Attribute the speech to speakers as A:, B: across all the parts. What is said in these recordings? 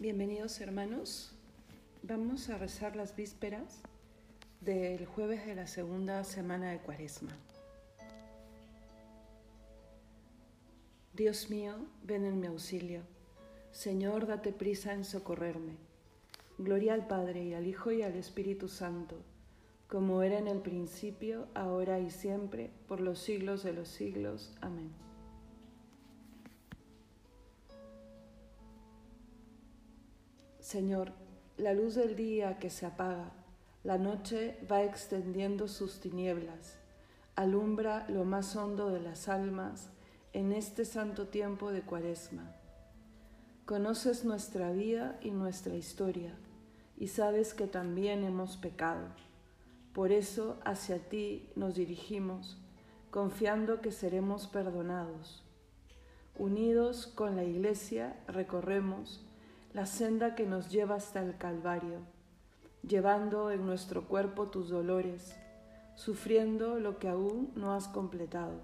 A: Bienvenidos hermanos. Vamos a rezar las vísperas del jueves de la segunda semana de Cuaresma. Dios mío, ven en mi auxilio. Señor, date prisa en socorrerme. Gloria al Padre y al Hijo y al Espíritu Santo, como era en el principio, ahora y siempre, por los siglos de los siglos. Amén. Señor, la luz del día que se apaga, la noche va extendiendo sus tinieblas, alumbra lo más hondo de las almas en este santo tiempo de Cuaresma. Conoces nuestra vida y nuestra historia y sabes que también hemos pecado. Por eso hacia ti nos dirigimos, confiando que seremos perdonados. Unidos con la Iglesia recorremos la senda que nos lleva hasta el Calvario, llevando en nuestro cuerpo tus dolores, sufriendo lo que aún no has completado.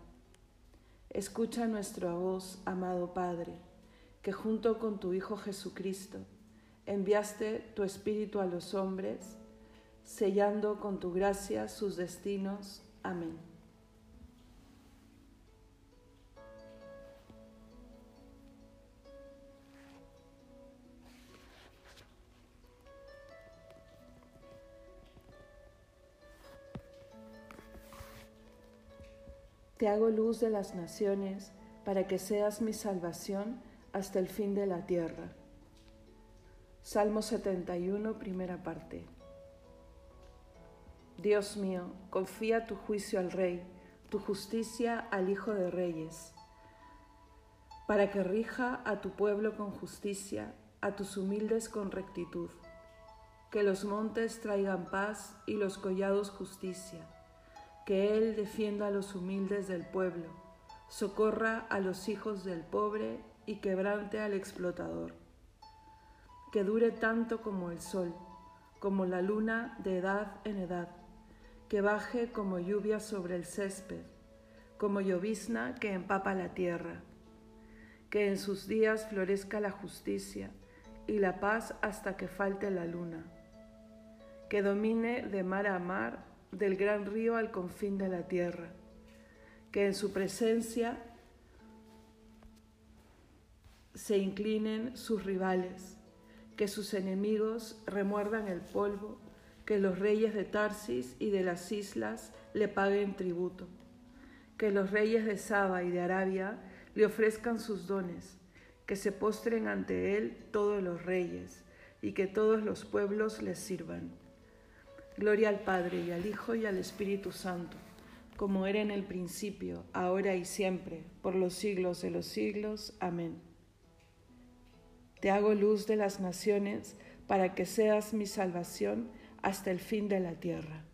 A: Escucha nuestra voz, amado Padre, que junto con tu Hijo Jesucristo enviaste tu Espíritu a los hombres, sellando con tu gracia sus destinos. Amén. Te hago luz de las naciones para que seas mi salvación hasta el fin de la tierra. Salmo 71, primera parte. Dios mío, confía tu juicio al Rey, tu justicia al Hijo de Reyes, para que rija a tu pueblo con justicia, a tus humildes con rectitud. Que los montes traigan paz y los collados justicia que Él defienda a los humildes del pueblo, socorra a los hijos del pobre y quebrante al explotador. Que dure tanto como el sol, como la luna de edad en edad, que baje como lluvia sobre el césped, como llovizna que empapa la tierra. Que en sus días florezca la justicia y la paz hasta que falte la luna. Que domine de mar a mar del gran río al confín de la tierra, que en su presencia se inclinen sus rivales, que sus enemigos remuerdan el polvo, que los reyes de Tarsis y de las islas le paguen tributo, que los reyes de Saba y de Arabia le ofrezcan sus dones, que se postren ante él todos los reyes y que todos los pueblos les sirvan Gloria al Padre y al Hijo y al Espíritu Santo, como era en el principio, ahora y siempre, por los siglos de los siglos. Amén. Te hago luz de las naciones para que seas mi salvación hasta el fin de la tierra.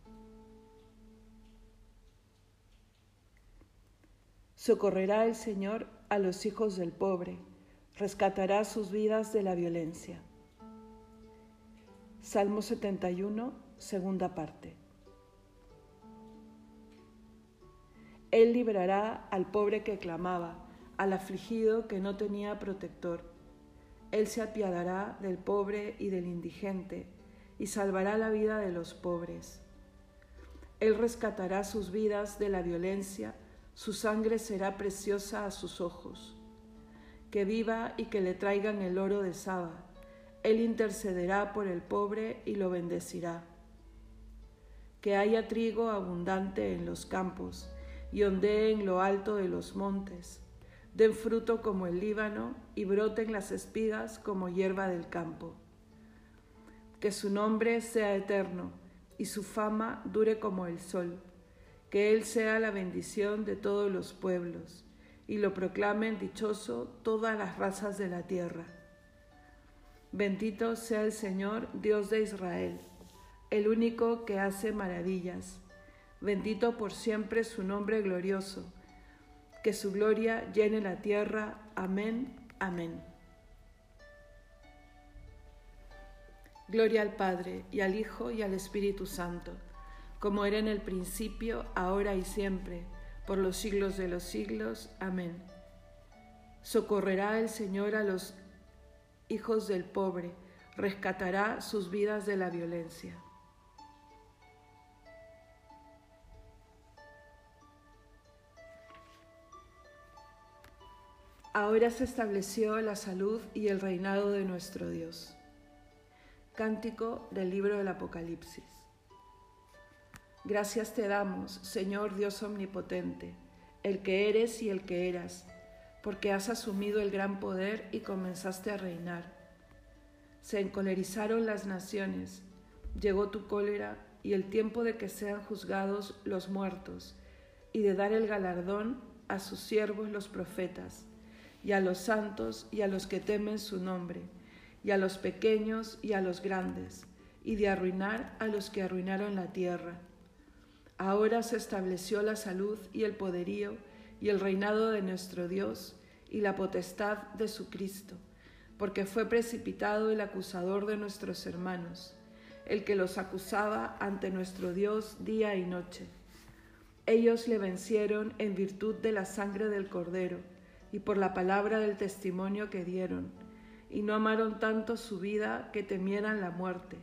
A: Socorrerá el Señor a los hijos del pobre, rescatará sus vidas de la violencia. Salmo 71 Segunda parte. Él librará al pobre que clamaba, al afligido que no tenía protector. Él se apiadará del pobre y del indigente y salvará la vida de los pobres. Él rescatará sus vidas de la violencia, su sangre será preciosa a sus ojos. Que viva y que le traigan el oro de Saba. Él intercederá por el pobre y lo bendecirá que haya trigo abundante en los campos y ondee en lo alto de los montes, den fruto como el Líbano y broten las espigas como hierba del campo. Que su nombre sea eterno y su fama dure como el sol, que Él sea la bendición de todos los pueblos y lo proclamen dichoso todas las razas de la tierra. Bendito sea el Señor, Dios de Israel el único que hace maravillas. Bendito por siempre su nombre glorioso. Que su gloria llene la tierra. Amén. Amén. Gloria al Padre y al Hijo y al Espíritu Santo, como era en el principio, ahora y siempre, por los siglos de los siglos. Amén. Socorrerá el Señor a los hijos del pobre, rescatará sus vidas de la violencia. Ahora se estableció la salud y el reinado de nuestro Dios. Cántico del libro del Apocalipsis. Gracias te damos, Señor Dios Omnipotente, el que eres y el que eras, porque has asumido el gran poder y comenzaste a reinar. Se encolerizaron las naciones, llegó tu cólera y el tiempo de que sean juzgados los muertos y de dar el galardón a sus siervos los profetas y a los santos y a los que temen su nombre, y a los pequeños y a los grandes, y de arruinar a los que arruinaron la tierra. Ahora se estableció la salud y el poderío y el reinado de nuestro Dios y la potestad de su Cristo, porque fue precipitado el acusador de nuestros hermanos, el que los acusaba ante nuestro Dios día y noche. Ellos le vencieron en virtud de la sangre del Cordero, y por la palabra del testimonio que dieron, y no amaron tanto su vida que temieran la muerte.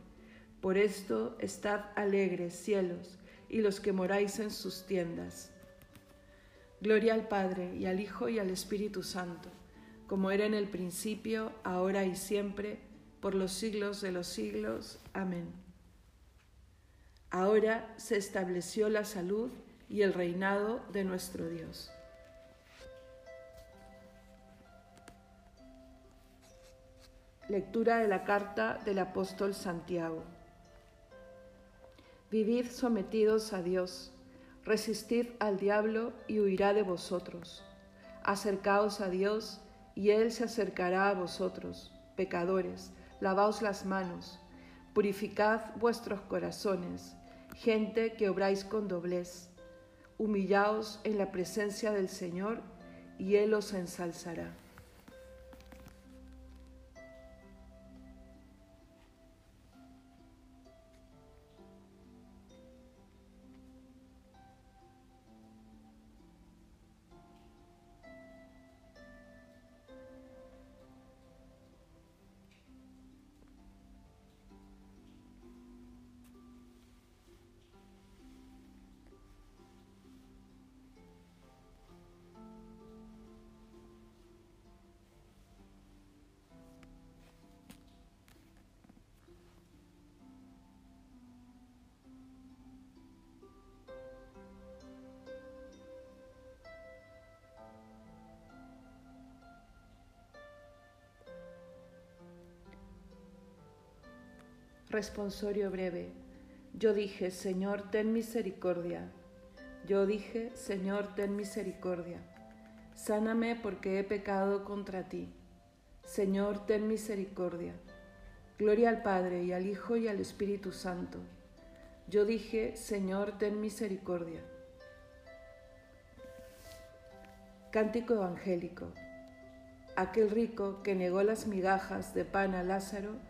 A: Por esto estad alegres, cielos, y los que moráis en sus tiendas. Gloria al Padre, y al Hijo, y al Espíritu Santo, como era en el principio, ahora y siempre, por los siglos de los siglos. Amén. Ahora se estableció la salud y el reinado de nuestro Dios. Lectura de la carta del apóstol Santiago. Vivid sometidos a Dios, resistid al diablo y huirá de vosotros. Acercaos a Dios y Él se acercará a vosotros, pecadores, lavaos las manos, purificad vuestros corazones, gente que obráis con doblez, humillaos en la presencia del Señor y Él os ensalzará. Responsorio breve. Yo dije, Señor, ten misericordia. Yo dije, Señor, ten misericordia. Sáname porque he pecado contra ti. Señor, ten misericordia. Gloria al Padre y al Hijo y al Espíritu Santo. Yo dije, Señor, ten misericordia. Cántico Evangélico. Aquel rico que negó las migajas de pan a Lázaro,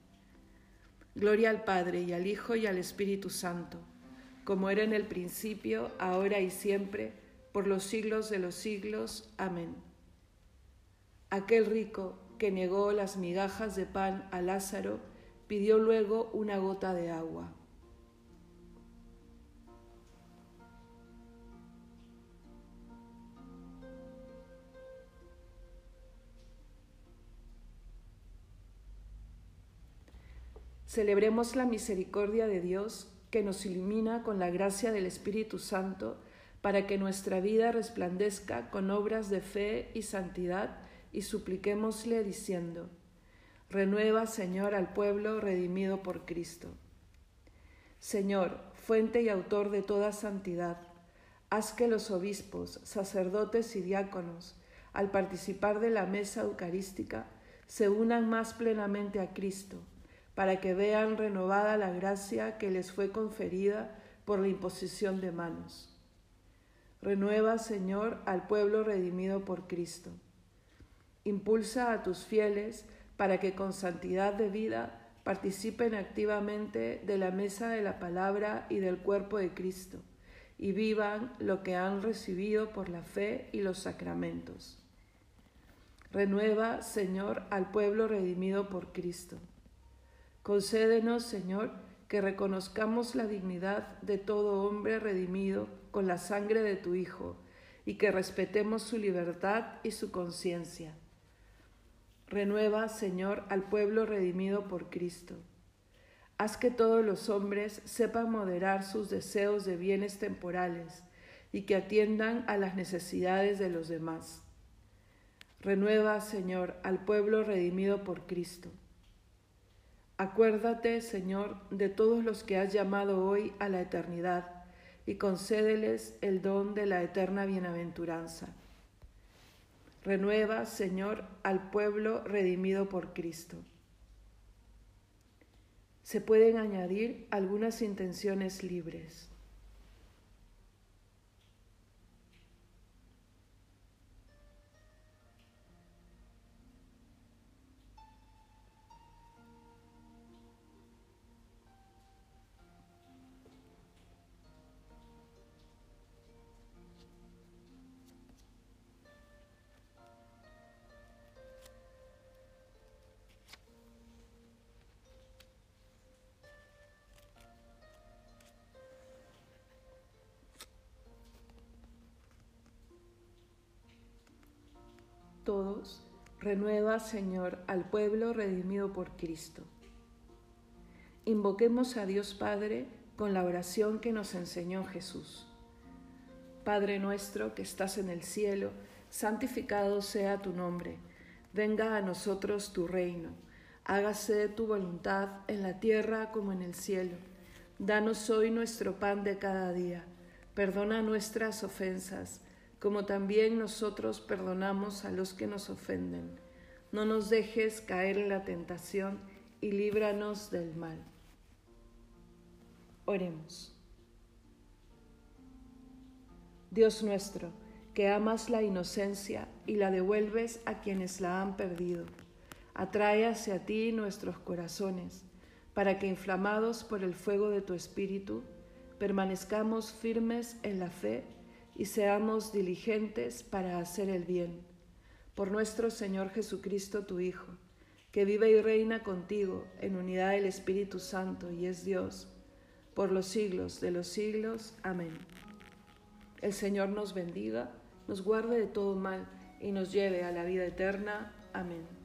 A: Gloria al Padre y al Hijo y al Espíritu Santo, como era en el principio, ahora y siempre, por los siglos de los siglos. Amén. Aquel rico que negó las migajas de pan a Lázaro, pidió luego una gota de agua. Celebremos la misericordia de Dios que nos ilumina con la gracia del Espíritu Santo para que nuestra vida resplandezca con obras de fe y santidad y supliquémosle diciendo, Renueva, Señor, al pueblo redimido por Cristo. Señor, fuente y autor de toda santidad, haz que los obispos, sacerdotes y diáconos, al participar de la mesa eucarística, se unan más plenamente a Cristo para que vean renovada la gracia que les fue conferida por la imposición de manos. Renueva, Señor, al pueblo redimido por Cristo. Impulsa a tus fieles para que con santidad de vida participen activamente de la mesa de la palabra y del cuerpo de Cristo y vivan lo que han recibido por la fe y los sacramentos. Renueva, Señor, al pueblo redimido por Cristo. Concédenos, Señor, que reconozcamos la dignidad de todo hombre redimido con la sangre de tu Hijo y que respetemos su libertad y su conciencia. Renueva, Señor, al pueblo redimido por Cristo. Haz que todos los hombres sepan moderar sus deseos de bienes temporales y que atiendan a las necesidades de los demás. Renueva, Señor, al pueblo redimido por Cristo. Acuérdate, Señor, de todos los que has llamado hoy a la eternidad y concédeles el don de la eterna bienaventuranza. Renueva, Señor, al pueblo redimido por Cristo. Se pueden añadir algunas intenciones libres. Todos, renueva, Señor, al pueblo redimido por Cristo. Invoquemos a Dios Padre con la oración que nos enseñó Jesús. Padre nuestro que estás en el cielo, santificado sea tu nombre. Venga a nosotros tu reino. Hágase tu voluntad en la tierra como en el cielo. Danos hoy nuestro pan de cada día. Perdona nuestras ofensas como también nosotros perdonamos a los que nos ofenden. No nos dejes caer en la tentación y líbranos del mal. Oremos. Dios nuestro, que amas la inocencia y la devuelves a quienes la han perdido, atrae hacia ti nuestros corazones, para que inflamados por el fuego de tu Espíritu, permanezcamos firmes en la fe y seamos diligentes para hacer el bien. Por nuestro Señor Jesucristo, tu Hijo, que vive y reina contigo en unidad del Espíritu Santo y es Dios, por los siglos de los siglos. Amén. El Señor nos bendiga, nos guarde de todo mal y nos lleve a la vida eterna. Amén.